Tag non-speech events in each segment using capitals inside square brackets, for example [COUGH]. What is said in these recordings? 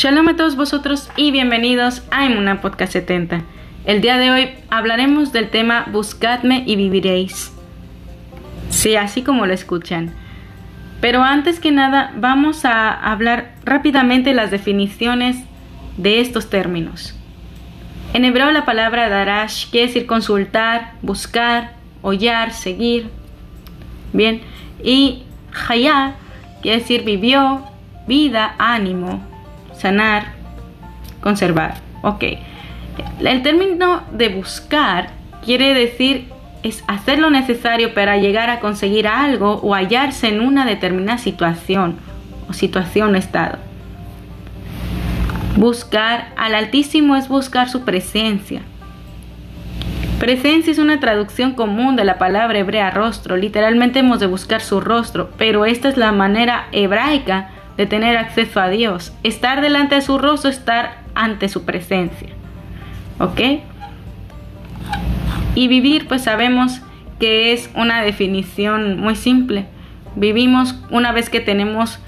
Shalom a todos vosotros y bienvenidos a Emuna Podcast 70. El día de hoy hablaremos del tema Buscadme y viviréis. Sí, así como lo escuchan. Pero antes que nada vamos a hablar rápidamente las definiciones de estos términos. En hebreo la palabra darash quiere decir consultar, buscar, hollar, seguir. Bien, y hayá quiere decir vivió, vida, ánimo, sanar, conservar. Ok. El término de buscar quiere decir es hacer lo necesario para llegar a conseguir algo o hallarse en una determinada situación o situación o estado. Buscar al Altísimo es buscar su presencia. Presencia es una traducción común de la palabra hebrea rostro. Literalmente hemos de buscar su rostro, pero esta es la manera hebraica de tener acceso a Dios. Estar delante de su rostro, estar ante su presencia. ¿Ok? Y vivir, pues sabemos que es una definición muy simple. Vivimos una vez que tenemos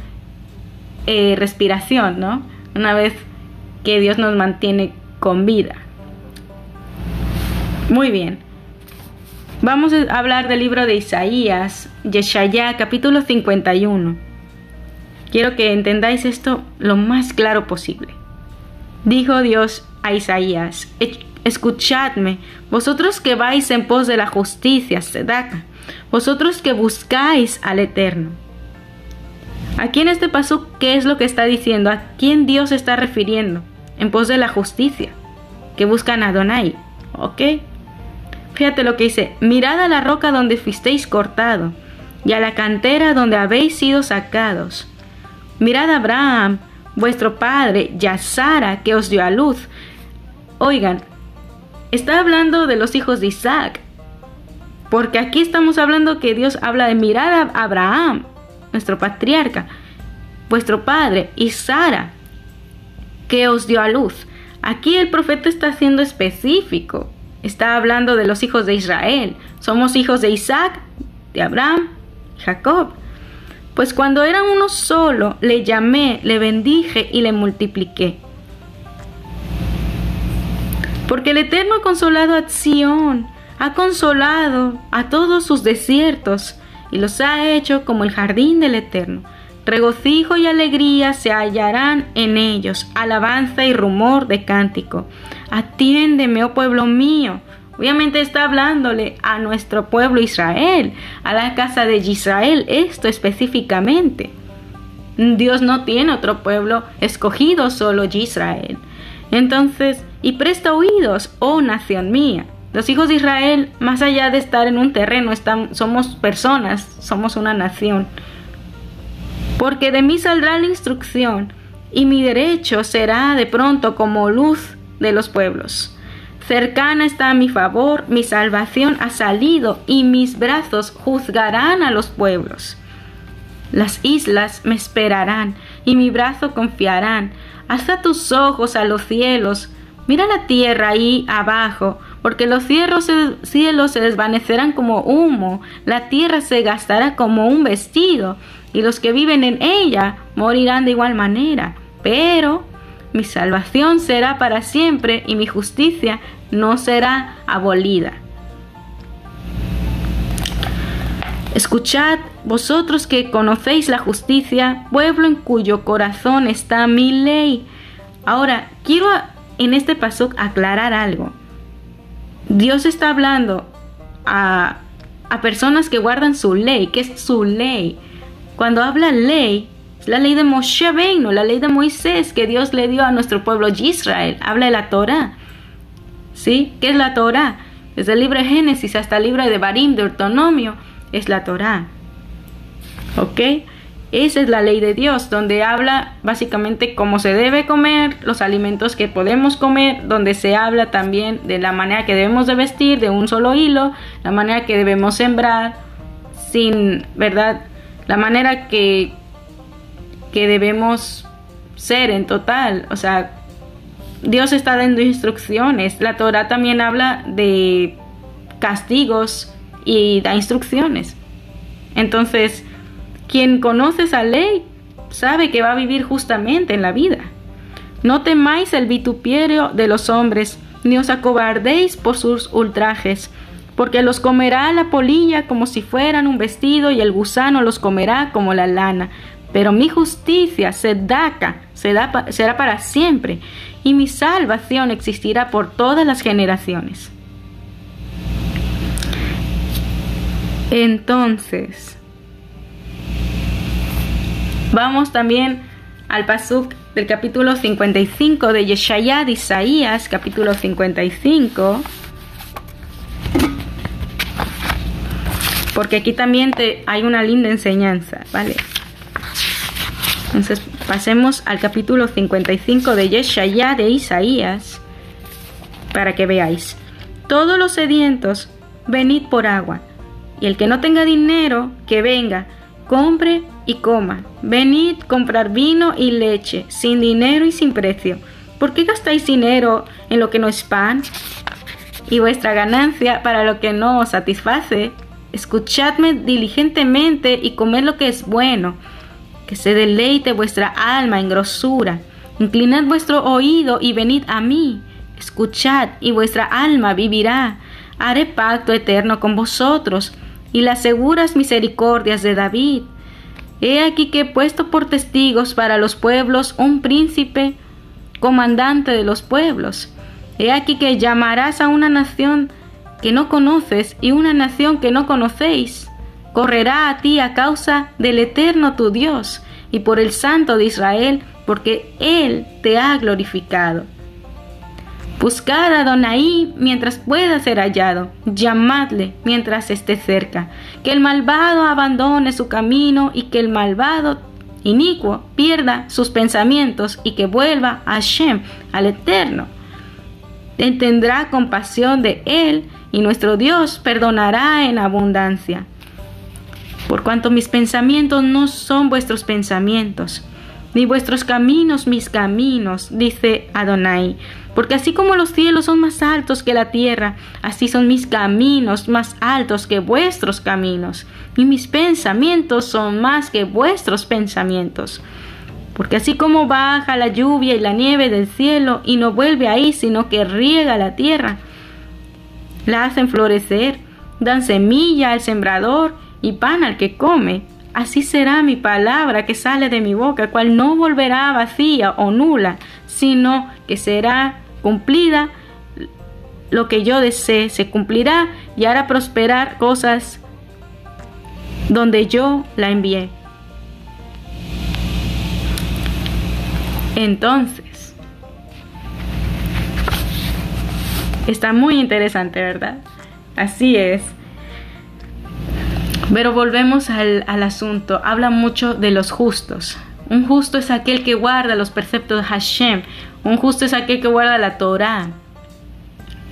eh, respiración, ¿no? Una vez que Dios nos mantiene con vida. Muy bien. Vamos a hablar del libro de Isaías, Yeshaya, capítulo 51. Quiero que entendáis esto lo más claro posible. Dijo Dios a Isaías, escuchadme, vosotros que vais en pos de la justicia, Sedaka, vosotros que buscáis al Eterno. Aquí en este paso, ¿qué es lo que está diciendo? ¿A quién Dios está refiriendo? En pos de la justicia, que buscan a Adonai, ¿ok? Fíjate lo que dice, mirad a la roca donde fuisteis cortado, y a la cantera donde habéis sido sacados Mirad a Abraham, vuestro padre, y a Sara, que os dio a luz. Oigan, está hablando de los hijos de Isaac. Porque aquí estamos hablando que Dios habla de mirad a Abraham, nuestro patriarca, vuestro padre, y Sara, que os dio a luz. Aquí el profeta está siendo específico. Está hablando de los hijos de Israel. Somos hijos de Isaac, de Abraham, Jacob. Pues cuando era uno solo, le llamé, le bendije y le multipliqué. Porque el Eterno ha consolado a Sión, ha consolado a todos sus desiertos y los ha hecho como el jardín del Eterno. Regocijo y alegría se hallarán en ellos, alabanza y rumor de cántico. Atiéndeme, oh pueblo mío, Obviamente está hablándole a nuestro pueblo Israel, a la casa de Israel, esto específicamente. Dios no tiene otro pueblo escogido, solo Israel. Entonces, y presta oídos, oh nación mía. Los hijos de Israel, más allá de estar en un terreno, somos personas, somos una nación. Porque de mí saldrá la instrucción, y mi derecho será de pronto como luz de los pueblos. Cercana está mi favor, mi salvación ha salido y mis brazos juzgarán a los pueblos. Las islas me esperarán y mi brazo confiarán. Hasta tus ojos a los cielos. Mira la tierra ahí abajo, porque los cielos se desvanecerán como humo, la tierra se gastará como un vestido, y los que viven en ella morirán de igual manera. Pero mi salvación será para siempre y mi justicia no será abolida. Escuchad, vosotros que conocéis la justicia, pueblo en cuyo corazón está mi ley. Ahora, quiero en este paso aclarar algo. Dios está hablando a, a personas que guardan su ley, que es su ley. Cuando habla ley, la ley de Moshe Beino, la ley de Moisés que Dios le dio a nuestro pueblo Israel. Habla de la Torah. ¿Sí? ¿Qué es la Torah? Desde el libro de Génesis hasta el libro de Barim, de Autonomio, es la Torah. ¿Ok? Esa es la ley de Dios, donde habla básicamente cómo se debe comer, los alimentos que podemos comer, donde se habla también de la manera que debemos de vestir de un solo hilo, la manera que debemos sembrar, sin, ¿verdad? La manera que que debemos ser en total. O sea, Dios está dando instrucciones. La Torah también habla de castigos y da instrucciones. Entonces, quien conoce esa ley sabe que va a vivir justamente en la vida. No temáis el vituperio de los hombres, ni os acobardéis por sus ultrajes, porque los comerá la polilla como si fueran un vestido y el gusano los comerá como la lana. Pero mi justicia sedaca será, será para siempre, y mi salvación existirá por todas las generaciones. Entonces, vamos también al pasuk del capítulo 55 de Yeshayad Isaías, capítulo 55. Porque aquí también te, hay una linda enseñanza, ¿vale? Entonces pasemos al capítulo 55 de Yeshayá de Isaías para que veáis. Todos los sedientos, venid por agua, y el que no tenga dinero, que venga, compre y coma. Venid comprar vino y leche, sin dinero y sin precio. ¿Por qué gastáis dinero en lo que no es pan? Y vuestra ganancia para lo que no os satisface. Escuchadme diligentemente y comed lo que es bueno que se deleite vuestra alma en grosura. Inclinad vuestro oído y venid a mí. Escuchad y vuestra alma vivirá. Haré pacto eterno con vosotros y las seguras misericordias de David. He aquí que he puesto por testigos para los pueblos un príncipe, comandante de los pueblos. He aquí que llamarás a una nación que no conoces y una nación que no conocéis correrá a ti a causa del eterno tu Dios y por el Santo de Israel, porque Él te ha glorificado. Buscad a Donaí mientras pueda ser hallado, llamadle mientras esté cerca, que el malvado abandone su camino y que el malvado inicuo pierda sus pensamientos y que vuelva a Shem, al Eterno. Tendrá compasión de él y nuestro Dios perdonará en abundancia por cuanto mis pensamientos no son vuestros pensamientos, ni vuestros caminos mis caminos, dice Adonai. Porque así como los cielos son más altos que la tierra, así son mis caminos más altos que vuestros caminos, y mis pensamientos son más que vuestros pensamientos. Porque así como baja la lluvia y la nieve del cielo y no vuelve ahí, sino que riega la tierra, la hacen florecer, dan semilla al sembrador y pan al que come. Así será mi palabra que sale de mi boca, cual no volverá vacía o nula, sino que será cumplida lo que yo desee, se cumplirá y hará prosperar cosas donde yo la envié. Entonces, está muy interesante, ¿verdad? Así es. Pero volvemos al, asunto. Habla mucho de los justos. Un justo es aquel que guarda los preceptos de Hashem. Un justo es aquel que guarda la Torah.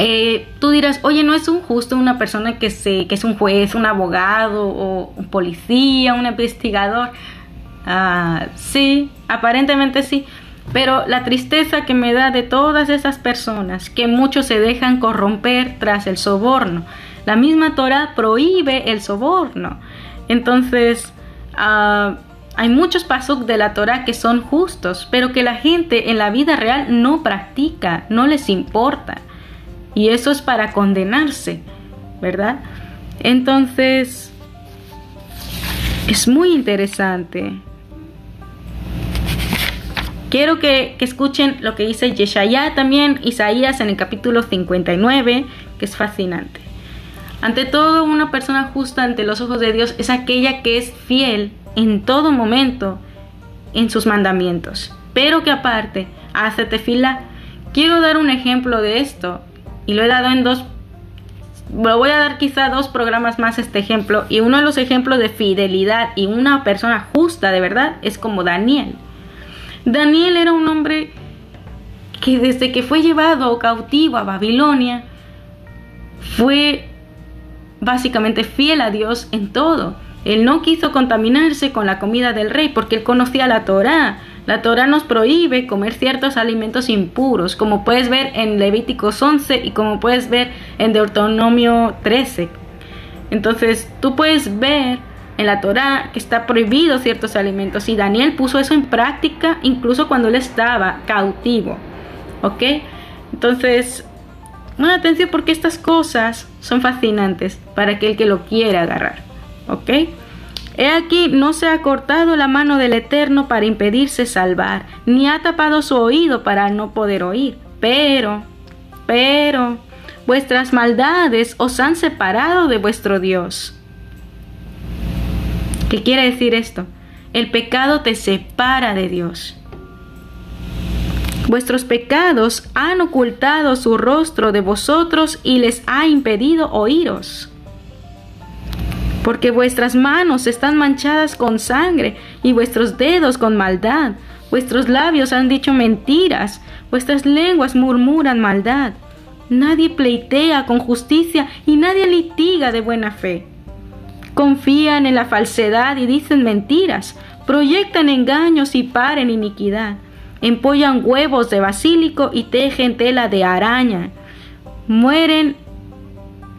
Eh, tú dirás, oye, ¿no es un justo una persona que, se, que es un juez, un abogado o un policía, un investigador? Ah, sí, aparentemente sí. Pero la tristeza que me da de todas esas personas, que muchos se dejan corromper tras el soborno. La misma Torah prohíbe el soborno. Entonces, ah, hay muchos pasos de la Torah que son justos, pero que la gente en la vida real no practica, no les importa. Y eso es para condenarse, ¿verdad? Entonces, es muy interesante. Quiero que, que, escuchen lo que dice Yeshaya también, Isaías en el capítulo 59, que es fascinante. Ante todo, una persona justa ante los ojos de Dios es aquella que es fiel en todo momento en sus mandamientos, pero que aparte hace tefila. Quiero dar un ejemplo de esto y lo he dado en dos lo voy a dar quizá dos programas más este ejemplo y uno de los ejemplos de fidelidad y una persona justa de verdad es como Daniel. Daniel era un hombre que desde que fue llevado cautivo a Babilonia fue básicamente fiel a Dios en todo. Él no quiso contaminarse con la comida del rey porque él conocía la Torá. La Torá nos prohíbe comer ciertos alimentos impuros, como puedes ver en Levíticos 11 y como puedes ver en Deuteronomio 13. Entonces tú puedes ver en la Torá que está prohibido ciertos alimentos y Daniel puso eso en práctica incluso cuando él estaba cautivo. ¿Ok? Entonces, bueno, atención porque estas cosas son fascinantes para aquel que lo quiera agarrar. ¿Ok? He aquí, no se ha cortado la mano del Eterno para impedirse salvar, ni ha tapado su oído para no poder oír. Pero, pero, vuestras maldades os han separado de vuestro Dios. ¿Qué quiere decir esto? El pecado te separa de Dios. Vuestros pecados han ocultado su rostro de vosotros y les ha impedido oíros. Porque vuestras manos están manchadas con sangre y vuestros dedos con maldad. Vuestros labios han dicho mentiras, vuestras lenguas murmuran maldad. Nadie pleitea con justicia y nadie litiga de buena fe. Confían en la falsedad y dicen mentiras, proyectan engaños y paren iniquidad, empollan huevos de basílico y tejen tela de araña. Mueren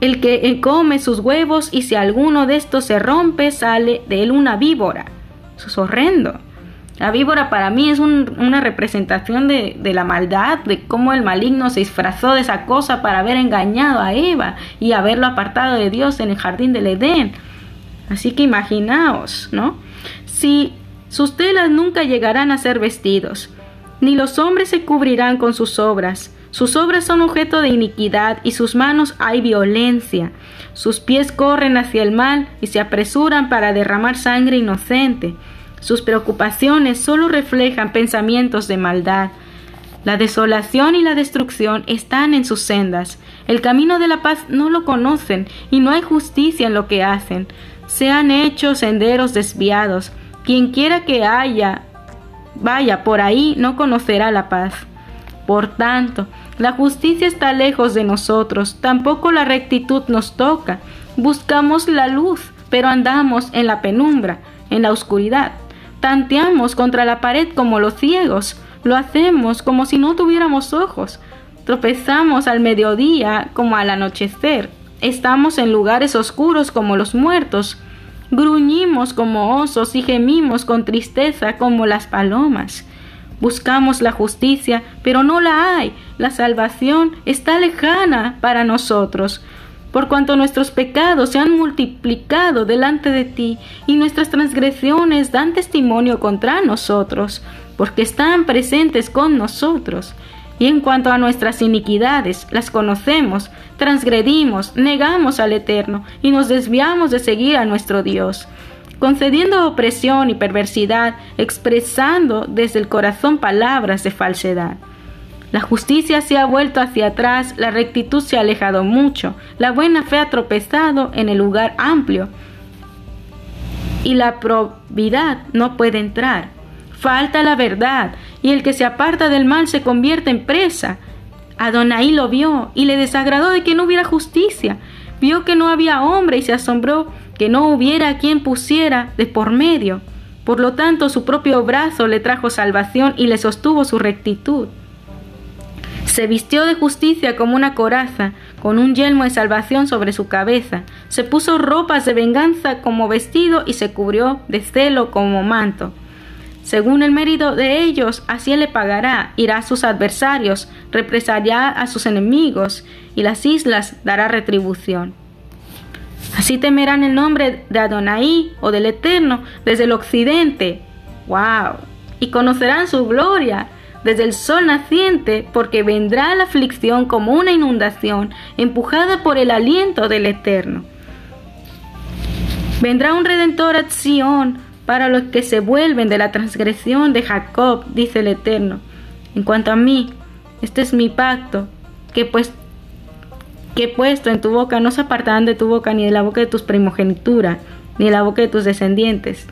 el que come sus huevos y si alguno de estos se rompe sale de él una víbora. Eso es horrendo. La víbora para mí es una representación de, de, la maldad, de cómo el maligno se disfrazó de esa cosa para haber engañado a Eva y haberlo apartado de Dios en el jardín del Edén. Así que imaginaos, ¿no? Si sus telas nunca llegarán a ser vestidos, ni los hombres se cubrirán con sus obras. Sus obras son objeto de iniquidad y sus manos hay violencia. Sus pies corren hacia el mal y se apresuran para derramar sangre inocente. Sus preocupaciones solo reflejan pensamientos de maldad. La desolación y la destrucción están en sus sendas. El camino de la paz no lo conocen y no hay justicia en lo que hacen. Se han hecho senderos desviados. Quien quiera que haya vaya por ahí no conocerá la paz. Por tanto, la justicia está lejos de nosotros, tampoco la rectitud nos toca. Buscamos la luz, pero andamos en la penumbra, en la oscuridad. Tanteamos contra la pared como los ciegos, lo hacemos como si no tuviéramos ojos. Tropezamos al mediodía como al anochecer. Estamos en lugares oscuros como los muertos. Gruñimos como osos y gemimos con tristeza como las palomas. Buscamos la justicia, pero no la hay. La salvación está lejana para nosotros por cuanto nuestros pecados se han multiplicado delante de ti y nuestras transgresiones dan testimonio contra nosotros, porque están presentes con nosotros. Y en cuanto a nuestras iniquidades, las conocemos, transgredimos, negamos al Eterno y nos desviamos de seguir a nuestro Dios, concediendo opresión y perversidad, expresando desde el corazón palabras de falsedad. La justicia se ha vuelto hacia atrás, la rectitud se ha alejado mucho, la buena fe ha tropezado en el lugar amplio y la probidad no puede entrar. Falta la verdad y el que se aparta del mal se convierte en presa. Adonai lo vio y le desagradó de que no hubiera justicia. Vio que no había hombre y se asombró que no hubiera quien pusiera de por medio. Por lo tanto, su propio brazo le trajo salvación y le sostuvo su rectitud. Se vistió de justicia como una coraza, con un yelmo de salvación sobre su cabeza. Se puso ropas de venganza como vestido y se cubrió de celo como manto. Según el mérito de ellos, así le pagará, irá a sus adversarios, represará a sus enemigos, y las islas dará retribución. Así temerán el nombre de Adonai o del Eterno desde el occidente. ¡Wow! Y conocerán su gloria desde el sol naciente, porque vendrá la aflicción como una inundación, empujada por el aliento del Eterno. Vendrá un redentor a Sión para los que se vuelven de la transgresión de Jacob, dice el Eterno. En cuanto a mí, este es mi pacto, que pues que he puesto en tu boca no se apartarán de tu boca ni de la boca de tus primogenitura, ni de la boca de tus descendientes,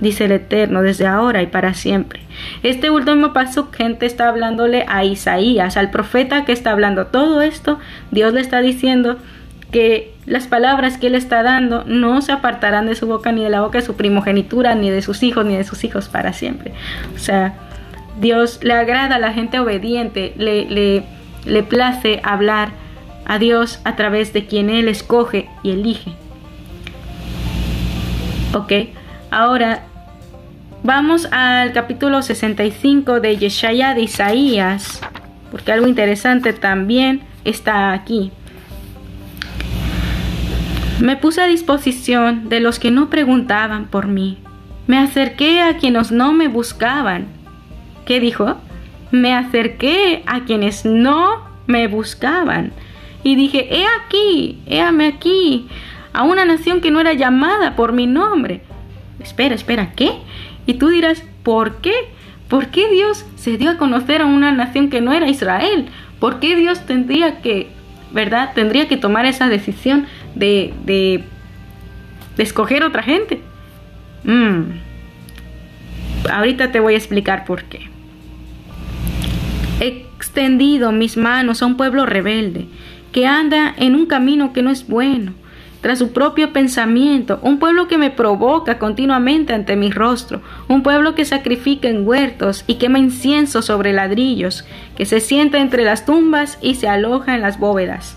dice el Eterno, desde ahora y para siempre. Este último paso, gente, está hablándole a Isaías, al profeta que está hablando todo esto. Dios le está diciendo que las palabras que él está dando no se apartarán de su boca ni de la boca de su primogenitura, ni de sus hijos, ni de sus hijos para siempre. O sea, Dios le agrada a la gente obediente, le, le, le place hablar a Dios a través de quien Él escoge y elige. Ok, ahora vamos al capítulo 65 de Yeshaya de Isaías, porque algo interesante también está aquí. Me puse a disposición de los que no preguntaban por mí. Me acerqué a quienes no me buscaban. ¿Qué dijo? Me acerqué a quienes no me buscaban. Y dije, he aquí, héame aquí, a una nación que no era llamada por mi nombre. Espera, espera, ¿qué? Y tú dirás, ¿por qué? ¿Por qué Dios se dio a conocer a una nación que no era Israel? ¿Por qué Dios tendría que, verdad, tendría que tomar esa decisión de, de, escoger otra gente? Mm. Ahorita te voy a explicar por qué. He extendido mis manos a un pueblo rebelde que anda en un camino que no es bueno tras su propio pensamiento, un pueblo que me provoca continuamente ante mi rostro, un pueblo que sacrifica en huertos y quema incienso sobre ladrillos, que se sienta entre las tumbas y se aloja en las bóvedas,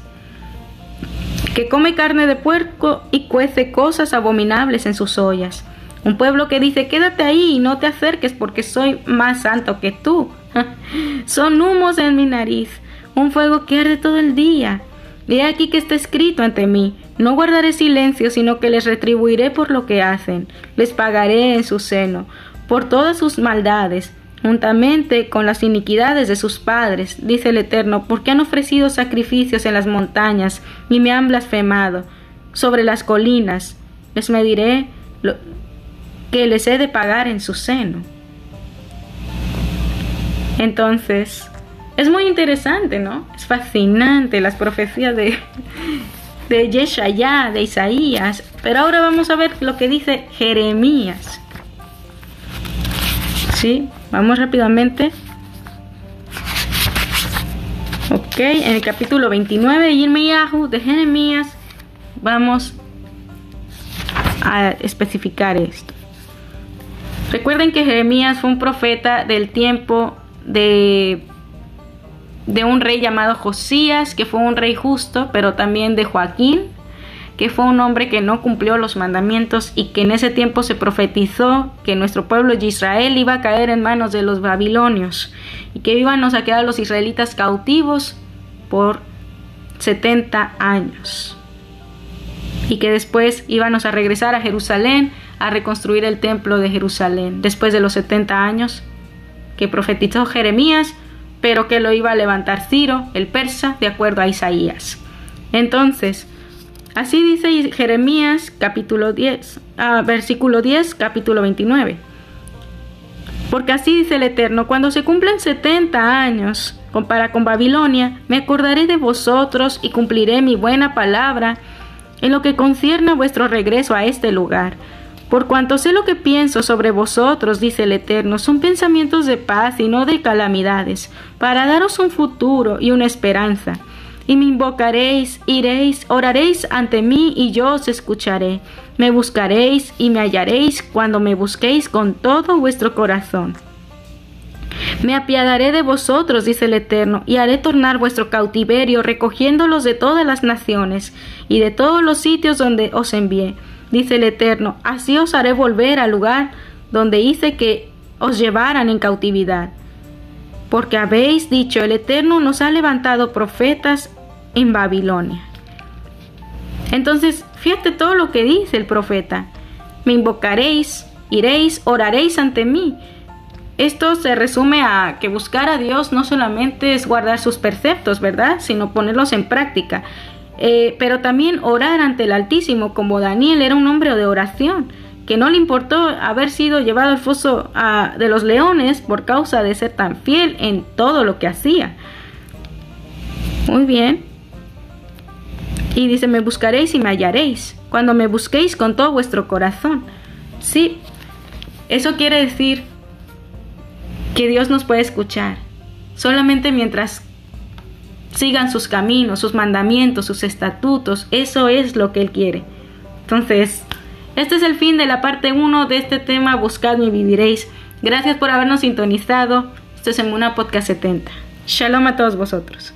que come carne de puerco y cuece cosas abominables en sus ollas. Un pueblo que dice, quédate ahí y no te acerques porque soy más santo que tú. [LAUGHS] Son humos en mi nariz, un fuego que arde todo el día. He aquí que está escrito ante mí, no guardaré silencio, sino que les retribuiré por lo que hacen, les pagaré en su seno, por todas sus maldades, juntamente con las iniquidades de sus padres, dice el Eterno, porque han ofrecido sacrificios en las montañas y me han blasfemado sobre las colinas, les mediré lo que les he de pagar en su seno. Entonces, es muy interesante, ¿no? Es fascinante las profecías de, de Yeshaya, de Isaías. Pero ahora vamos a ver lo que dice Jeremías. ¿Sí? Vamos rápidamente. Ok, en el capítulo 29 de de Jeremías vamos a especificar esto. Recuerden que Jeremías fue un profeta del tiempo de de un rey llamado Josías, que fue un rey justo, pero también de Joaquín, que fue un hombre que no cumplió los mandamientos y que en ese tiempo se profetizó que nuestro pueblo de Israel iba a caer en manos de los babilonios y que iban a quedar los israelitas cautivos por 70 años y que después íbamos a regresar a Jerusalén a reconstruir el templo de Jerusalén después de los 70 años que profetizó Jeremías pero que lo iba a levantar Ciro, el persa, de acuerdo a Isaías. Entonces, así dice Jeremías capítulo 10, ah, versículo 10, capítulo 29. Porque así dice el Eterno, cuando se cumplen 70 años, compara con Babilonia, me acordaré de vosotros y cumpliré mi buena palabra en lo que concierne a vuestro regreso a este lugar por cuanto sé lo que pienso sobre vosotros, dice el Eterno, son pensamientos de paz y no de calamidades, para daros un futuro y una esperanza. Y me invocaréis, iréis, oraréis ante mí y yo os escucharé. Me buscaréis y me hallaréis cuando me busquéis con todo vuestro corazón. Me apiadaré de vosotros, dice el Eterno, y haré tornar vuestro cautiverio, recogiéndolos de todas las naciones y de todos los sitios donde os envié dice el Eterno, así os haré volver al lugar donde hice que os llevaran en cautividad. Porque habéis dicho, el Eterno nos ha levantado profetas en Babilonia. Entonces, fíjate todo lo que dice el profeta. Me invocaréis, iréis, oraréis ante mí. Esto se resume a que buscar a Dios no solamente es guardar sus preceptos, ¿verdad? Sino ponerlos en práctica. Eh, pero también orar ante el Altísimo, como Daniel era un hombre de oración, que no le importó haber sido llevado al foso de los leones por causa de ser tan fiel en todo lo que hacía. Muy bien. Y dice, me buscaréis y me hallaréis, cuando me busquéis con todo vuestro corazón. Sí, eso quiere decir que Dios nos puede escuchar, solamente mientras sigan sus caminos, sus mandamientos, sus estatutos. Eso es lo que Él quiere. Entonces, este es el fin de la parte 1 de este tema, Buscadme y viviréis. Gracias por habernos sintonizado. Esto es en una podcast 70. Shalom a todos vosotros.